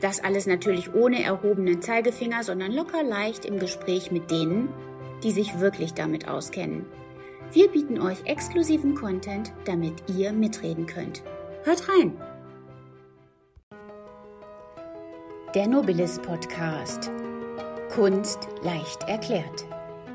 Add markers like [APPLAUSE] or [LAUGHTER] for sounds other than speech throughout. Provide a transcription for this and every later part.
Das alles natürlich ohne erhobenen Zeigefinger, sondern locker leicht im Gespräch mit denen, die sich wirklich damit auskennen. Wir bieten euch exklusiven Content, damit ihr mitreden könnt. Hört rein! Der Nobilis Podcast. Kunst leicht erklärt.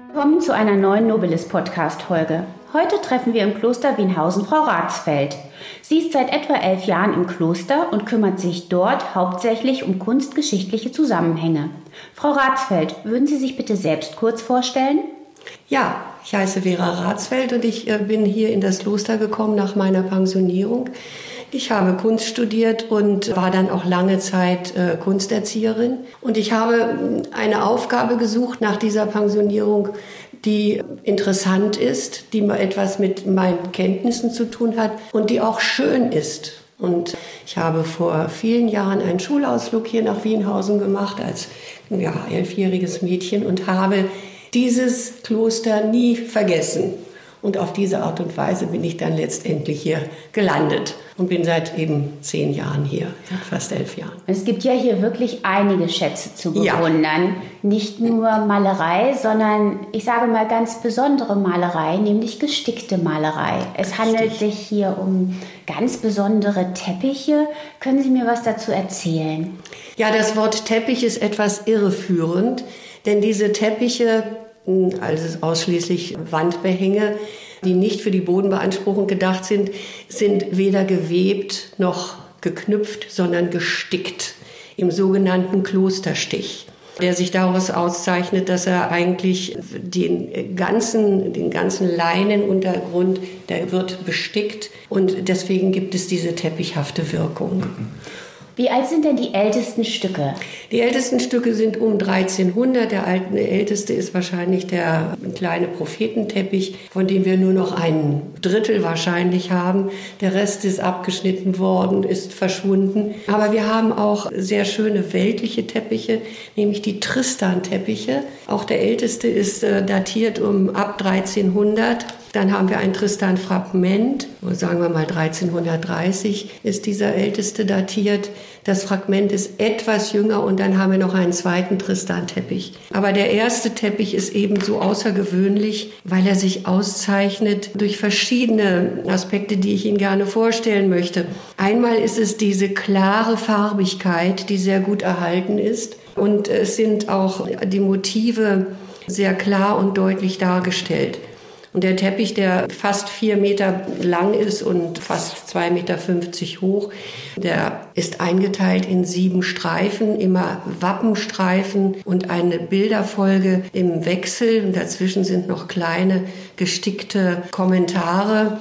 Willkommen zu einer neuen Nobilis Podcast Folge. Heute treffen wir im Kloster Wienhausen Frau Ratsfeld. Sie ist seit etwa elf Jahren im Kloster und kümmert sich dort hauptsächlich um kunstgeschichtliche Zusammenhänge. Frau Ratsfeld, würden Sie sich bitte selbst kurz vorstellen? Ja, ich heiße Vera Ratsfeld und ich äh, bin hier in das Kloster gekommen nach meiner Pensionierung. Ich habe Kunst studiert und war dann auch lange Zeit äh, Kunsterzieherin. Und ich habe äh, eine Aufgabe gesucht nach dieser Pensionierung, die interessant ist, die etwas mit meinen Kenntnissen zu tun hat und die auch schön ist. Und ich habe vor vielen Jahren einen Schulausflug hier nach Wienhausen gemacht als ja, elfjähriges Mädchen und habe dieses Kloster nie vergessen. Und auf diese Art und Weise bin ich dann letztendlich hier gelandet und bin seit eben zehn Jahren hier, fast elf Jahren. Es gibt ja hier wirklich einige Schätze zu bewundern. Ja. Nicht nur Malerei, sondern ich sage mal ganz besondere Malerei, nämlich gestickte Malerei. Es handelt Richtig. sich hier um ganz besondere Teppiche. Können Sie mir was dazu erzählen? Ja, das Wort Teppich ist etwas irreführend, denn diese Teppiche also ausschließlich Wandbehänge, die nicht für die Bodenbeanspruchung gedacht sind, sind weder gewebt noch geknüpft, sondern gestickt im sogenannten Klosterstich der sich daraus auszeichnet, dass er eigentlich den ganzen, den ganzen Leinenuntergrund, der wird bestickt und deswegen gibt es diese teppichhafte Wirkung. Wie alt sind denn die ältesten Stücke? Die ältesten Stücke sind um 1300. Der älteste ist wahrscheinlich der kleine Prophetenteppich, von dem wir nur noch ein Drittel wahrscheinlich haben. Der Rest ist abgeschnitten worden, ist verschwunden. Aber wir haben auch sehr schöne weltliche Teppiche, nämlich die Tristan-Teppiche. Auch der älteste ist äh, datiert um ab 1300. Dann haben wir ein Tristan-Fragment, sagen wir mal 1330 ist dieser älteste datiert. Das Fragment ist etwas jünger und dann haben wir noch einen zweiten Tristan-Teppich. Aber der erste Teppich ist eben so außergewöhnlich, weil er sich auszeichnet durch verschiedene Aspekte, die ich Ihnen gerne vorstellen möchte. Einmal ist es diese klare Farbigkeit, die sehr gut erhalten ist. Und es sind auch die Motive sehr klar und deutlich dargestellt. Und der Teppich, der fast vier Meter lang ist und fast zwei Meter fünfzig hoch, der ist eingeteilt in sieben Streifen, immer Wappenstreifen und eine Bilderfolge im Wechsel. Und dazwischen sind noch kleine gestickte Kommentare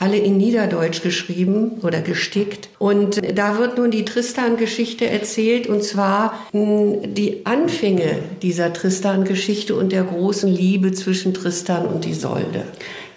alle in Niederdeutsch geschrieben oder gestickt. Und da wird nun die Tristan-Geschichte erzählt, und zwar hm, die Anfänge dieser Tristan-Geschichte und der großen Liebe zwischen Tristan und Isolde.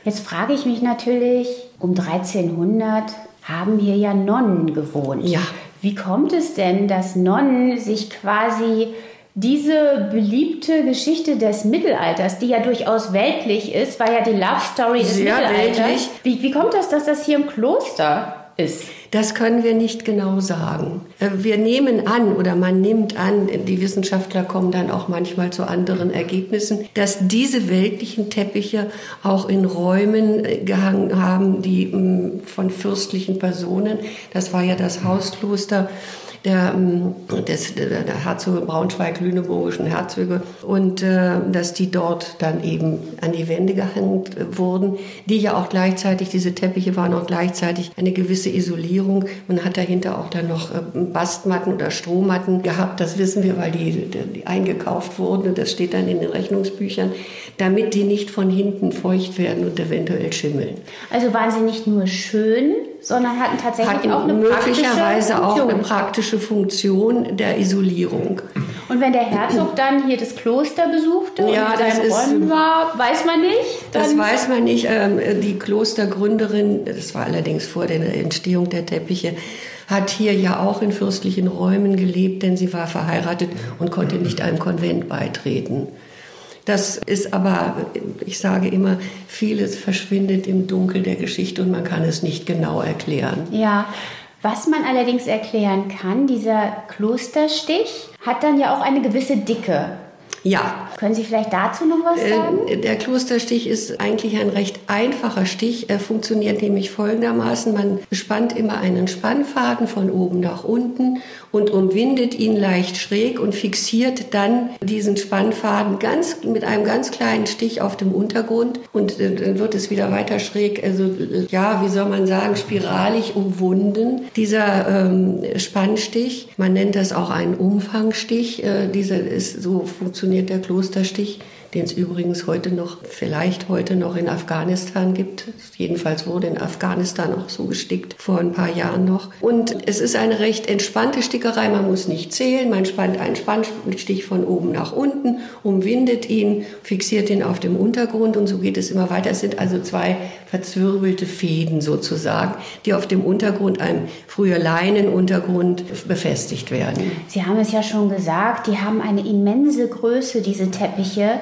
Jetzt frage ich mich natürlich, um 1300 haben hier ja Nonnen gewohnt. Ja. Wie kommt es denn, dass Nonnen sich quasi diese beliebte Geschichte des Mittelalters, die ja durchaus weltlich ist, war ja die Love Story des Sehr Mittelalters. Weltlich. Wie, wie kommt das, dass das hier im Kloster ist? Das können wir nicht genau sagen. Äh, wir nehmen an oder man nimmt an, die Wissenschaftler kommen dann auch manchmal zu anderen Ergebnissen, dass diese weltlichen Teppiche auch in Räumen äh, gehangen haben, die mm, von fürstlichen Personen, das war ja das Hauskloster, der, ähm, des, der Herzöge Braunschweig-Lüneburgischen Herzöge und äh, dass die dort dann eben an die Wände gehängt wurden, die ja auch gleichzeitig, diese Teppiche waren auch gleichzeitig eine gewisse Isolierung. Man hat dahinter auch dann noch äh, Bastmatten oder Strohmatten gehabt, das wissen wir, weil die, die eingekauft wurden und das steht dann in den Rechnungsbüchern, damit die nicht von hinten feucht werden und eventuell schimmeln. Also waren sie nicht nur schön, sondern hatten tatsächlich hatten auch eine möglicherweise auch eine praktische Funktion der Isolierung. Und wenn der Herzog dann hier das Kloster besuchte ja, und in seinen war, weiß man nicht? Das weiß man nicht. Ähm, die Klostergründerin, das war allerdings vor der Entstehung der Teppiche, hat hier ja auch in fürstlichen Räumen gelebt, denn sie war verheiratet und konnte nicht einem Konvent beitreten. Das ist aber, ich sage immer, vieles verschwindet im Dunkel der Geschichte und man kann es nicht genau erklären. Ja, was man allerdings erklären kann, dieser Klosterstich hat dann ja auch eine gewisse Dicke. Ja. Können Sie vielleicht dazu noch was äh, sagen? Der Klosterstich ist eigentlich ein recht einfacher Stich. Er funktioniert nämlich folgendermaßen. Man spannt immer einen Spannfaden von oben nach unten und umwindet ihn leicht schräg und fixiert dann diesen Spannfaden ganz, mit einem ganz kleinen Stich auf dem Untergrund und äh, dann wird es wieder weiter schräg, also ja, wie soll man sagen, spiralig umwunden. Dieser ähm, Spannstich, man nennt das auch einen Umfangstich, äh, dieser ist so funktioniert der Klosterstich den es übrigens heute noch, vielleicht heute noch in Afghanistan gibt. Jedenfalls wurde in Afghanistan auch so gestickt, vor ein paar Jahren noch. Und es ist eine recht entspannte Stickerei, man muss nicht zählen, man spannt einen Spannstich von oben nach unten, umwindet ihn, fixiert ihn auf dem Untergrund und so geht es immer weiter. Es sind also zwei verzwirbelte Fäden sozusagen, die auf dem Untergrund, einem früher Leinenuntergrund, befestigt werden. Sie haben es ja schon gesagt, die haben eine immense Größe, diese Teppiche.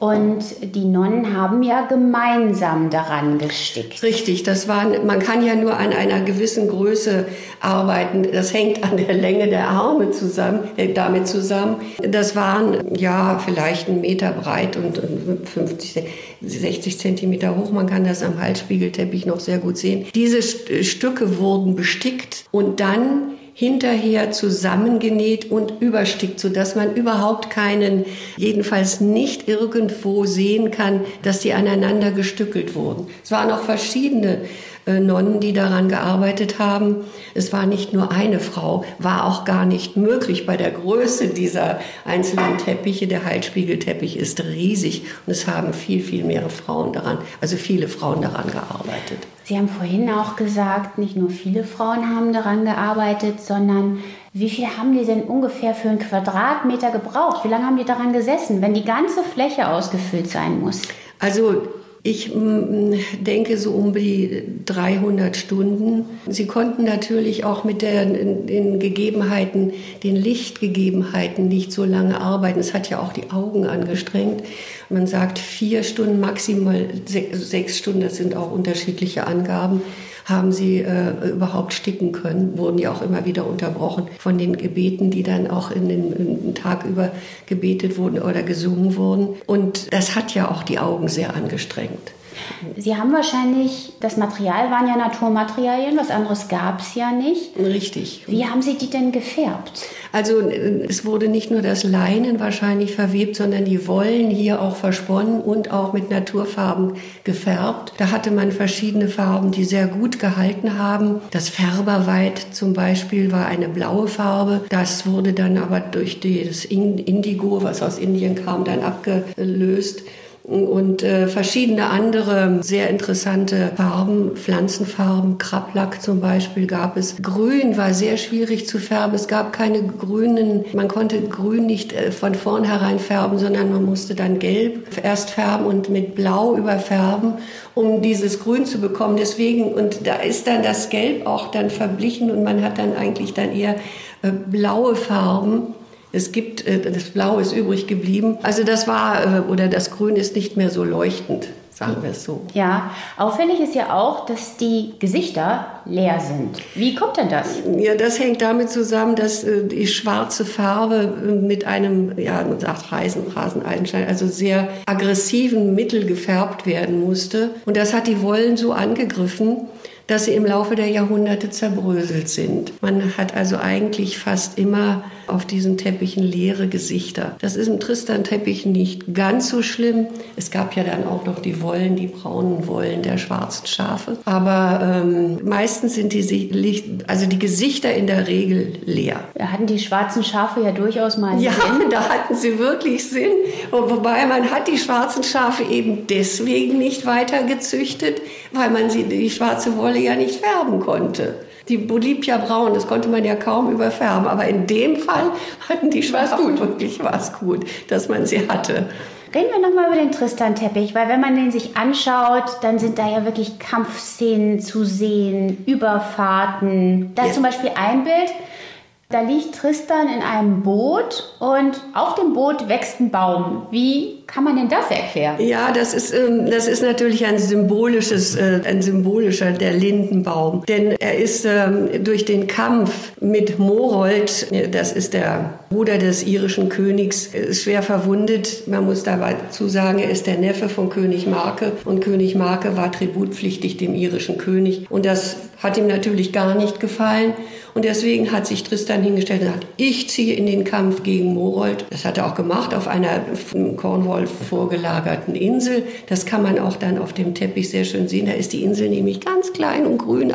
Und die Nonnen haben ja gemeinsam daran gestickt. Richtig, das waren, man kann ja nur an einer gewissen Größe arbeiten. Das hängt an der Länge der Arme zusammen, äh, damit zusammen. Das waren ja vielleicht einen Meter breit und 50, 60 Zentimeter hoch. Man kann das am Halsspiegelteppich noch sehr gut sehen. Diese Stücke wurden bestickt und dann hinterher zusammengenäht und überstickt, sodass man überhaupt keinen, jedenfalls nicht irgendwo sehen kann, dass die aneinander gestückelt wurden. Es waren auch verschiedene äh, Nonnen, die daran gearbeitet haben. Es war nicht nur eine Frau, war auch gar nicht möglich bei der Größe dieser einzelnen Teppiche. Der Heilspiegelteppich ist riesig und es haben viel, viel mehr Frauen daran, also viele Frauen daran gearbeitet. Sie haben vorhin auch gesagt, nicht nur viele Frauen haben daran gearbeitet, sondern wie viel haben die denn ungefähr für einen Quadratmeter gebraucht? Wie lange haben die daran gesessen, wenn die ganze Fläche ausgefüllt sein muss? Also ich mm, denke so um die 300 Stunden. Sie konnten natürlich auch mit der, den Gegebenheiten, den Lichtgegebenheiten nicht so lange arbeiten. Es hat ja auch die Augen angestrengt. Man sagt vier Stunden, maximal sechs Stunden, das sind auch unterschiedliche Angaben haben sie äh, überhaupt sticken können, wurden ja auch immer wieder unterbrochen von den Gebeten, die dann auch in den, in den Tag über gebetet wurden oder gesungen wurden. Und das hat ja auch die Augen sehr angestrengt. Sie haben wahrscheinlich, das Material waren ja Naturmaterialien, was anderes gab es ja nicht. Richtig. Wie haben Sie die denn gefärbt? Also es wurde nicht nur das Leinen wahrscheinlich verwebt, sondern die Wollen hier auch versponnen und auch mit Naturfarben gefärbt. Da hatte man verschiedene Farben, die sehr gut gehalten haben. Das Färberweit zum Beispiel war eine blaue Farbe. Das wurde dann aber durch das Indigo, was aus Indien kam, dann abgelöst und äh, verschiedene andere sehr interessante Farben, Pflanzenfarben, Krablack zum Beispiel gab es. Grün war sehr schwierig zu färben. Es gab keine grünen, man konnte Grün nicht äh, von vornherein färben, sondern man musste dann Gelb erst färben und mit Blau überfärben, um dieses Grün zu bekommen. Deswegen, und da ist dann das Gelb auch dann verblichen und man hat dann eigentlich dann eher äh, blaue Farben es gibt, äh, das Blau ist übrig geblieben. Also das war, äh, oder das Grün ist nicht mehr so leuchtend. sagen wir es so. Ja, auffällig ist ja auch, dass die Gesichter leer sind. Wie kommt denn das? Ja, das hängt damit zusammen, dass äh, die schwarze Farbe mit einem, ja, man sagt Reisen, Raseneidenschein, also sehr aggressiven Mittel gefärbt werden musste. Und das hat die Wollen so angegriffen, dass sie im Laufe der Jahrhunderte zerbröselt sind. Man hat also eigentlich fast immer auf diesen Teppichen leere Gesichter. Das ist im Tristan-Teppich nicht ganz so schlimm. Es gab ja dann auch noch die Wollen, die braunen Wollen der schwarzen Schafe. Aber ähm, meistens sind die, also die Gesichter in der Regel leer. Da hatten die schwarzen Schafe ja durchaus mal ja, Sinn. [LAUGHS] da hatten sie wirklich Sinn. Und wobei man hat die schwarzen Schafe eben deswegen nicht weiter gezüchtet, weil man sie, die schwarze Wolle ja nicht färben konnte. Die blieb ja braun, das konnte man ja kaum überfärben. Aber in dem Fall hatten die Schafe wirklich was gut, dass man sie hatte. Reden wir nochmal über den Tristan-Teppich, weil wenn man den sich anschaut, dann sind da ja wirklich Kampfszenen zu sehen, Überfahrten. Da ist ja. zum Beispiel ein Bild, da liegt Tristan in einem Boot und auf dem Boot wächst ein Baum. Wie kann man denn das erklären? Ja, das ist, ähm, das ist natürlich ein symbolisches, äh, ein symbolischer, der Lindenbaum. Denn er ist ähm, durch den Kampf mit Morold, äh, das ist der Bruder des irischen Königs, äh, schwer verwundet. Man muss dazu sagen, er ist der Neffe von König Marke und König Marke war tributpflichtig dem irischen König. Und das hat ihm natürlich gar nicht gefallen. Und deswegen hat sich Tristan hingestellt und gesagt, ich ziehe in den Kampf gegen Morold. Das hat er auch gemacht auf einer von Cornwall vorgelagerten Insel. Das kann man auch dann auf dem Teppich sehr schön sehen. Da ist die Insel nämlich ganz klein und grün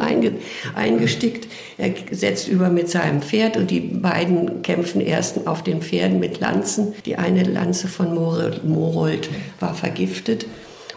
eingestickt. Er setzt über mit seinem Pferd und die beiden kämpfen erst auf den Pferden mit Lanzen. Die eine Lanze von Morold war vergiftet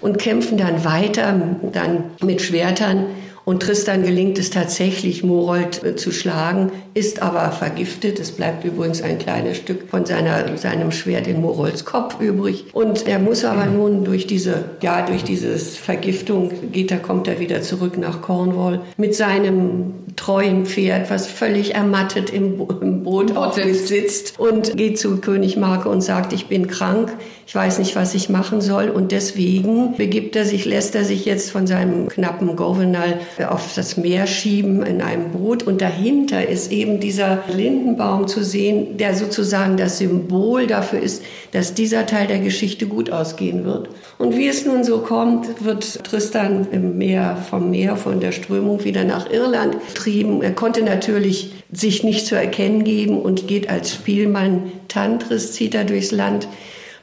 und kämpfen dann weiter, dann mit Schwertern und Tristan gelingt es tatsächlich, Morold äh, zu schlagen, ist aber vergiftet. Es bleibt übrigens ein kleines Stück von seiner, seinem Schwert in Morolds Kopf übrig. Und er muss aber nun durch diese, ja, durch diese Vergiftung geht er, kommt er wieder zurück nach Cornwall mit seinem treuen Pferd, was völlig ermattet im, im Boot, Boot sitzt. sitzt und geht zu König Marke und sagt, ich bin krank, ich weiß nicht, was ich machen soll. Und deswegen begibt er sich, lässt er sich jetzt von seinem knappen Gouvernal auf das Meer schieben in einem Boot. Und dahinter ist eben dieser Lindenbaum zu sehen, der sozusagen das Symbol dafür ist, dass dieser Teil der Geschichte gut ausgehen wird. Und wie es nun so kommt, wird Tristan im Meer, vom Meer, von der Strömung wieder nach Irland getrieben. Er konnte natürlich sich nicht zu erkennen geben und geht als Spielmann Tantris, zieht er durchs Land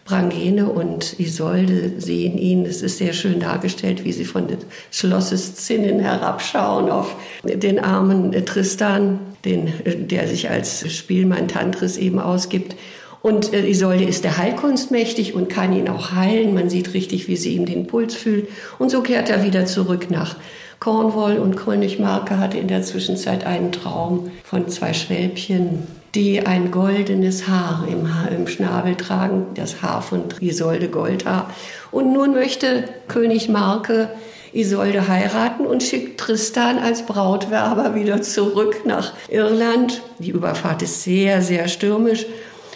Brangene und Isolde sehen ihn. Es ist sehr schön dargestellt, wie sie von des Schlosses Zinnen herabschauen auf den armen Tristan, den, der sich als Spielmann Tantris eben ausgibt. Und äh, Isolde ist der Heilkunst mächtig und kann ihn auch heilen. Man sieht richtig, wie sie ihm den Puls fühlt. Und so kehrt er wieder zurück nach Cornwall und König Marke hatte in der Zwischenzeit einen Traum von zwei Schwälbchen, die ein goldenes Haar im, Haar, im Schnabel tragen, das Haar von Isolde Goldhaar. Und nun möchte König Marke Isolde heiraten und schickt Tristan als Brautwerber wieder zurück nach Irland. Die Überfahrt ist sehr, sehr stürmisch.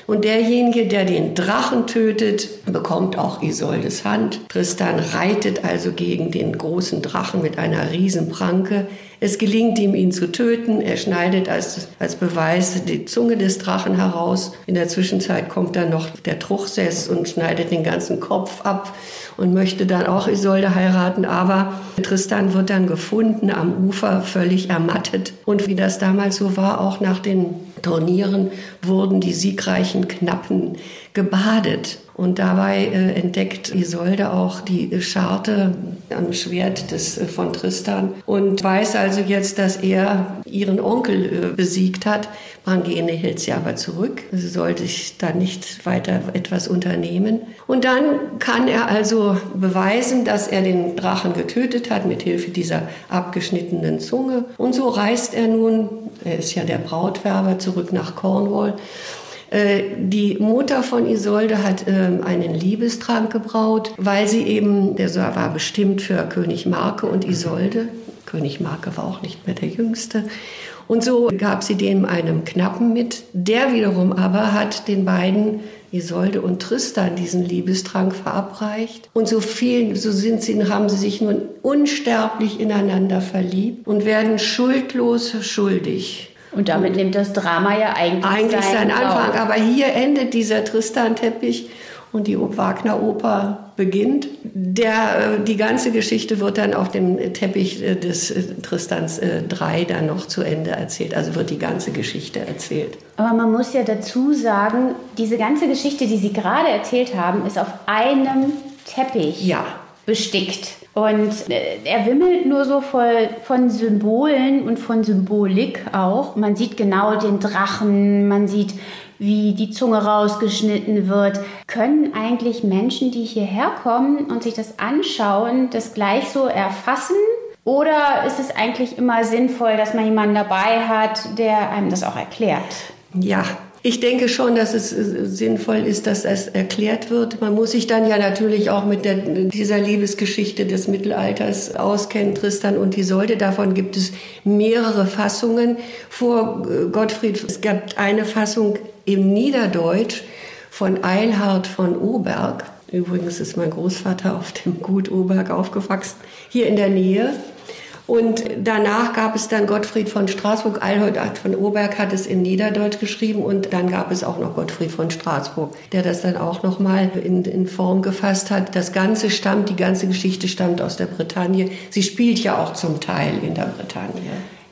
Und derjenige, der den Drachen tötet, bekommt auch Isoldes Hand. Tristan reitet also gegen den großen Drachen mit einer Riesenpranke. Es gelingt ihm, ihn zu töten. Er schneidet als, als Beweis die Zunge des Drachen heraus. In der Zwischenzeit kommt dann noch der Truchsess und schneidet den ganzen Kopf ab und möchte dann auch Isolde heiraten. Aber Tristan wird dann gefunden am Ufer, völlig ermattet. Und wie das damals so war, auch nach den Turnieren wurden die siegreichen Knappen gebadet. Und dabei äh, entdeckt Isolde auch die Scharte am Schwert des, äh, von Tristan und weiß also jetzt, dass er ihren Onkel äh, besiegt hat. Brangene hält sie aber zurück. Sie sollte sich da nicht weiter etwas unternehmen. Und dann kann er also beweisen, dass er den Drachen getötet hat mit Hilfe dieser abgeschnittenen Zunge. Und so reist er nun, er ist ja der Brautwerber, zurück nach Cornwall die Mutter von Isolde hat ähm, einen Liebestrank gebraut, weil sie eben, der war bestimmt für König Marke und Isolde. König Marke war auch nicht mehr der Jüngste. Und so gab sie dem einem Knappen mit. Der wiederum aber hat den beiden Isolde und Tristan diesen Liebestrank verabreicht. Und so viel, so sind sie, haben sie sich nun unsterblich ineinander verliebt und werden schuldlos schuldig. Und damit und nimmt das Drama ja eigentlich, eigentlich seinen, seinen Anfang. Aber hier endet dieser Tristan-Teppich und die Wagner-Oper beginnt. Der, äh, die ganze Geschichte wird dann auf dem Teppich äh, des äh, Tristans 3 dann noch zu Ende erzählt. Also wird die ganze Geschichte erzählt. Aber man muss ja dazu sagen, diese ganze Geschichte, die Sie gerade erzählt haben, ist auf einem Teppich ja. bestickt. Und er wimmelt nur so voll von Symbolen und von Symbolik auch. Man sieht genau den Drachen, man sieht wie die Zunge rausgeschnitten wird. Können eigentlich Menschen, die hierher kommen und sich das anschauen, das gleich so erfassen? Oder ist es eigentlich immer sinnvoll, dass man jemanden dabei hat, der einem das auch erklärt? Ja, ich denke schon, dass es äh, sinnvoll ist, dass es erklärt wird. Man muss sich dann ja natürlich auch mit der, dieser Liebesgeschichte des Mittelalters auskennen, Tristan und Isolde. Davon gibt es mehrere Fassungen. Vor äh, Gottfried, es gab eine Fassung im Niederdeutsch von Eilhard von Oberg. Übrigens ist mein Großvater auf dem Gut Oberg aufgewachsen, hier in der Nähe. Und danach gab es dann Gottfried von Straßburg. Alhard von Oberg hat es in Niederdeutsch geschrieben und dann gab es auch noch Gottfried von Straßburg, der das dann auch nochmal in, in Form gefasst hat. Das Ganze stammt, die ganze Geschichte stammt aus der Bretagne. Sie spielt ja auch zum Teil in der Bretagne.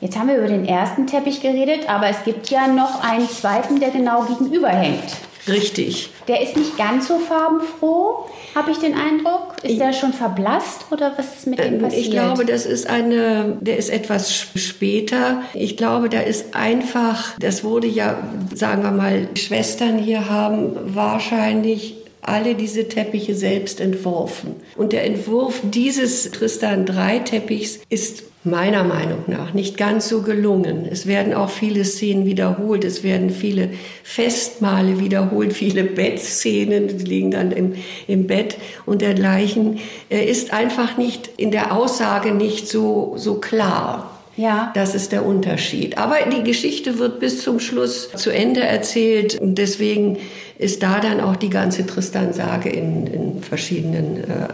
Jetzt haben wir über den ersten Teppich geredet, aber es gibt ja noch einen zweiten, der genau gegenüber hängt. Richtig. Der ist nicht ganz so farbenfroh, habe ich den Eindruck. Ist ich, der schon verblasst oder was ist mit dem ähm, passiert? Ich glaube, das ist eine, der ist etwas später. Ich glaube, da ist einfach, das wurde ja, sagen wir mal, Schwestern hier haben wahrscheinlich alle diese Teppiche selbst entworfen. Und der Entwurf dieses Tristan 3 Teppichs ist meiner Meinung nach nicht ganz so gelungen. Es werden auch viele Szenen wiederholt, es werden viele Festmale wiederholt, viele Bettszenen, die liegen dann im, im Bett und dergleichen. Er ist einfach nicht in der Aussage nicht so, so klar. Ja. Das ist der Unterschied. Aber die Geschichte wird bis zum Schluss zu Ende erzählt. Und deswegen ist da dann auch die ganze Tristan-Sage in, in verschiedenen äh,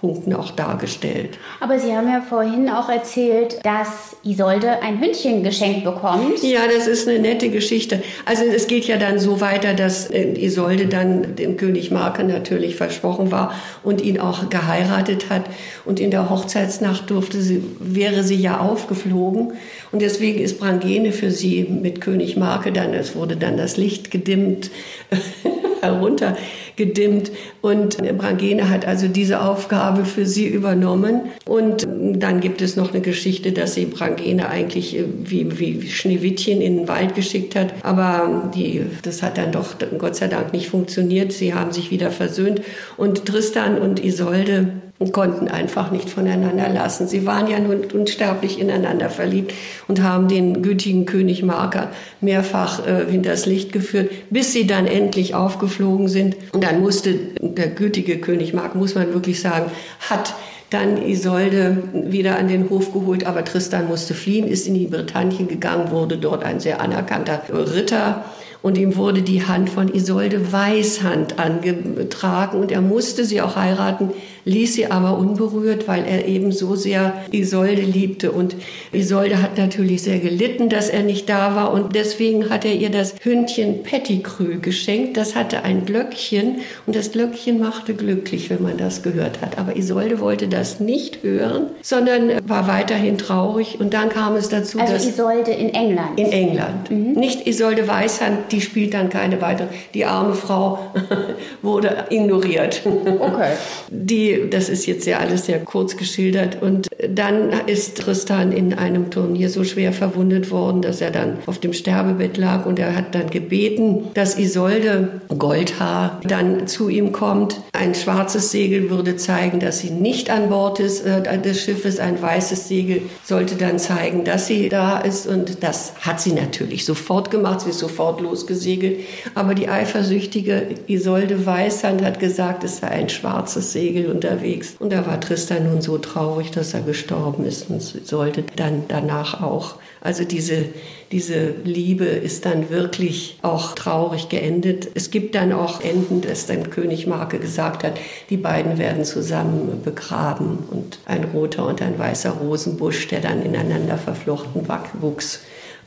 Punkten auch dargestellt. Aber Sie haben ja vorhin auch erzählt, dass Isolde ein Hündchen geschenkt bekommt. Ja, das ist eine nette Geschichte. Also es geht ja dann so weiter, dass äh, Isolde dann dem König Marke natürlich versprochen war und ihn auch geheiratet hat. Und in der Hochzeitsnacht durfte sie, wäre sie ja aufgeflogen. Und deswegen ist Brangene für sie mit König Marke dann, es wurde dann das Licht gedimmt, [LAUGHS] herunter gedimmt. Und Brangene hat also diese Aufgabe für sie übernommen. Und dann gibt es noch eine Geschichte, dass sie Brangene eigentlich äh, wie, wie Schneewittchen in den Wald geschickt hat. Aber die, das hat dann doch Gott sei Dank nicht funktioniert. Sie haben sich wieder versöhnt. Und Tristan und Isolde und konnten einfach nicht voneinander lassen. Sie waren ja nun unsterblich ineinander verliebt und haben den gütigen König Marker mehrfach äh, hinters Licht geführt, bis sie dann endlich aufgeflogen sind. Und dann musste der gütige König Mark, muss man wirklich sagen, hat dann Isolde wieder an den Hof geholt, aber Tristan musste fliehen, ist in die Bretagne gegangen, wurde dort ein sehr anerkannter Ritter und ihm wurde die Hand von Isolde Weißhand angetragen und er musste sie auch heiraten, ließ sie aber unberührt, weil er eben so sehr Isolde liebte. Und Isolde hat natürlich sehr gelitten, dass er nicht da war und deswegen hat er ihr das Hündchen Pettigrew geschenkt. Das hatte ein Glöckchen und das Glöckchen machte glücklich, wenn man das gehört hat. Aber Isolde wollte das nicht hören, sondern war weiterhin traurig und dann kam es dazu, also dass... Isolde in England? In England. Mhm. Nicht Isolde Weißhand, die spielt dann keine weitere. Die arme Frau [LAUGHS] wurde ignoriert. Okay. Die das ist jetzt ja alles sehr kurz geschildert. Und dann ist Tristan in einem Turnier so schwer verwundet worden, dass er dann auf dem Sterbebett lag und er hat dann gebeten, dass Isolde Goldhaar dann zu ihm kommt. Ein schwarzes Segel würde zeigen, dass sie nicht an Bord ist, äh, des Schiffes. Ein weißes Segel sollte dann zeigen, dass sie da ist. Und das hat sie natürlich sofort gemacht. Sie ist sofort losgegangen losgesegelt. Aber die eifersüchtige Isolde Weißhand hat gesagt, es sei ein schwarzes Segel unterwegs. Und da war Tristan nun so traurig, dass er gestorben ist und sollte dann danach auch. Also diese, diese Liebe ist dann wirklich auch traurig geendet. Es gibt dann auch Enden, dass dann König Marke gesagt hat, die beiden werden zusammen begraben und ein roter und ein weißer Rosenbusch, der dann ineinander verflochten wuchs,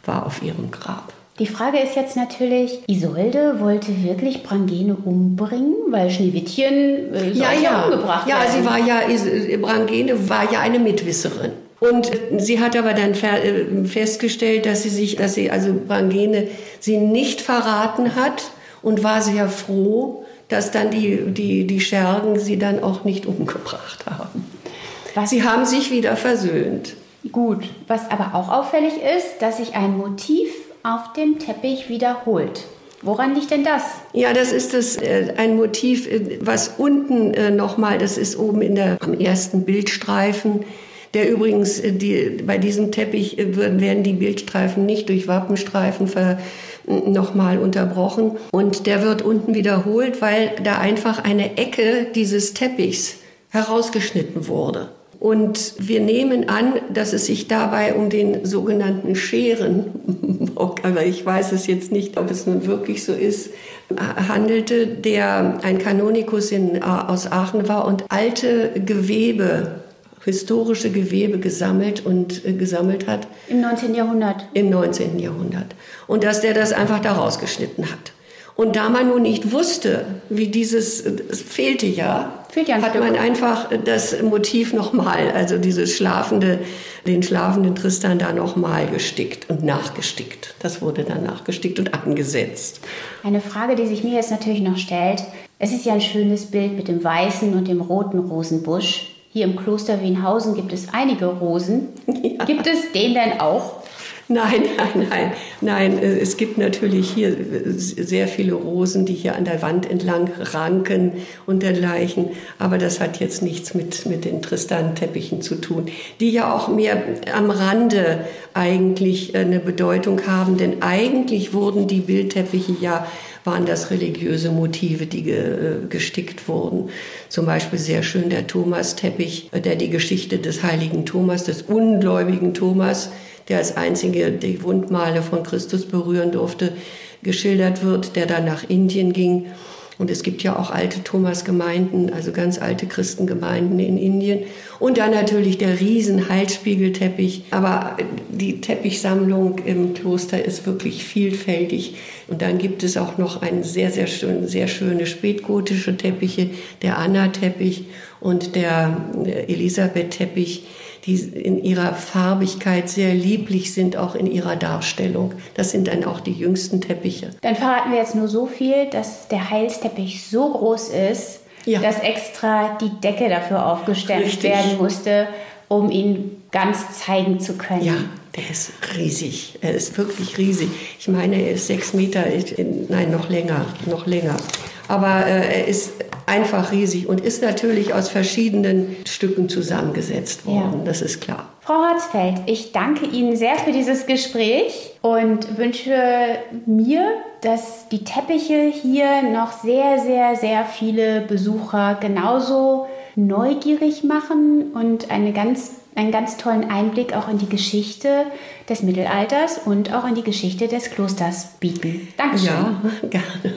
war auf ihrem Grab. Die Frage ist jetzt natürlich, Isolde wollte wirklich Brangene umbringen, weil Schneewittchen äh, ja, ja, umgebracht ja, werden. Ja, sie war ja, Brangene war ja eine Mitwisserin. Und sie hat aber dann äh, festgestellt, dass sie sich, dass sie, also Brangene sie nicht verraten hat und war sehr froh, dass dann die, die, die Schergen sie dann auch nicht umgebracht haben. Was sie haben sich wieder versöhnt. Gut. Was aber auch auffällig ist, dass sich ein Motiv auf dem Teppich wiederholt. Woran liegt denn das? Ja, das ist das, äh, ein Motiv, äh, was unten äh, nochmal, das ist oben in der, am ersten Bildstreifen, der übrigens, äh, die, bei diesem Teppich äh, werden die Bildstreifen nicht durch Wappenstreifen ver, nochmal unterbrochen. Und der wird unten wiederholt, weil da einfach eine Ecke dieses Teppichs herausgeschnitten wurde. Und wir nehmen an, dass es sich dabei um den sogenannten Scheren, [LAUGHS] aber ich weiß es jetzt nicht, ob es nun wirklich so ist, handelte, der ein Kanonikus in, äh, aus Aachen war und alte Gewebe historische Gewebe gesammelt und äh, gesammelt hat. Im 19. Jahrhundert. Im 19. Jahrhundert. Und dass der das einfach da rausgeschnitten hat. Und da man nun nicht wusste, wie dieses, es fehlte ja, Hat man einfach das Motiv nochmal, also dieses schlafende, den schlafenden Tristan da nochmal gestickt und nachgestickt. Das wurde dann nachgestickt und angesetzt. Eine Frage, die sich mir jetzt natürlich noch stellt. Es ist ja ein schönes Bild mit dem weißen und dem roten Rosenbusch. Hier im Kloster Wienhausen gibt es einige Rosen. [LAUGHS] Ja. Gibt es den denn auch? [LAUGHS] Nein, nein, nein, nein. Es gibt natürlich hier sehr viele Rosen, die hier an der Wand entlang ranken und dergleichen. Aber das hat jetzt nichts mit, mit den Tristan-Teppichen zu tun, die ja auch mehr am Rande eigentlich eine Bedeutung haben. Denn eigentlich wurden die Bildteppiche ja waren das religiöse Motive, die ge, äh, gestickt wurden. Zum Beispiel sehr schön der Thomas-Teppich, äh, der die Geschichte des heiligen Thomas, des ungläubigen Thomas, der als einzige die Wundmale von Christus berühren durfte, geschildert wird, der dann nach Indien ging und es gibt ja auch alte Thomas-Gemeinden, also ganz alte Christengemeinden in Indien. Und dann natürlich der riesen Halsspiegelteppich. Aber die Teppichsammlung im Kloster ist wirklich vielfältig. Und dann gibt es auch noch einen sehr, sehr schön, sehr schöne spätgotische Teppiche, der Anna-Teppich und der Elisabeth-Teppich die in ihrer Farbigkeit sehr lieblich sind, auch in ihrer Darstellung. Das sind dann auch die jüngsten Teppiche. Dann verraten wir jetzt nur so viel, dass der Heilsteppich so groß ist, ja. dass extra die Decke dafür aufgestellt Richtig. werden musste, um ihn ganz zeigen zu können. Ja, der ist riesig. Er ist wirklich riesig. Ich meine, er ist sechs Meter, nein, noch länger, noch länger. Aber äh, er ist einfach riesig und ist natürlich aus verschiedenen Stücken zusammengesetzt worden. Ja. Das ist klar. Frau Horzfeld, ich danke Ihnen sehr für dieses Gespräch und wünsche mir, dass die Teppiche hier noch sehr, sehr, sehr viele Besucher genauso neugierig machen und eine ganz, einen ganz tollen Einblick auch in die Geschichte des Mittelalters und auch in die Geschichte des Klosters bieten. Dankeschön. Ja, [LAUGHS] gerne.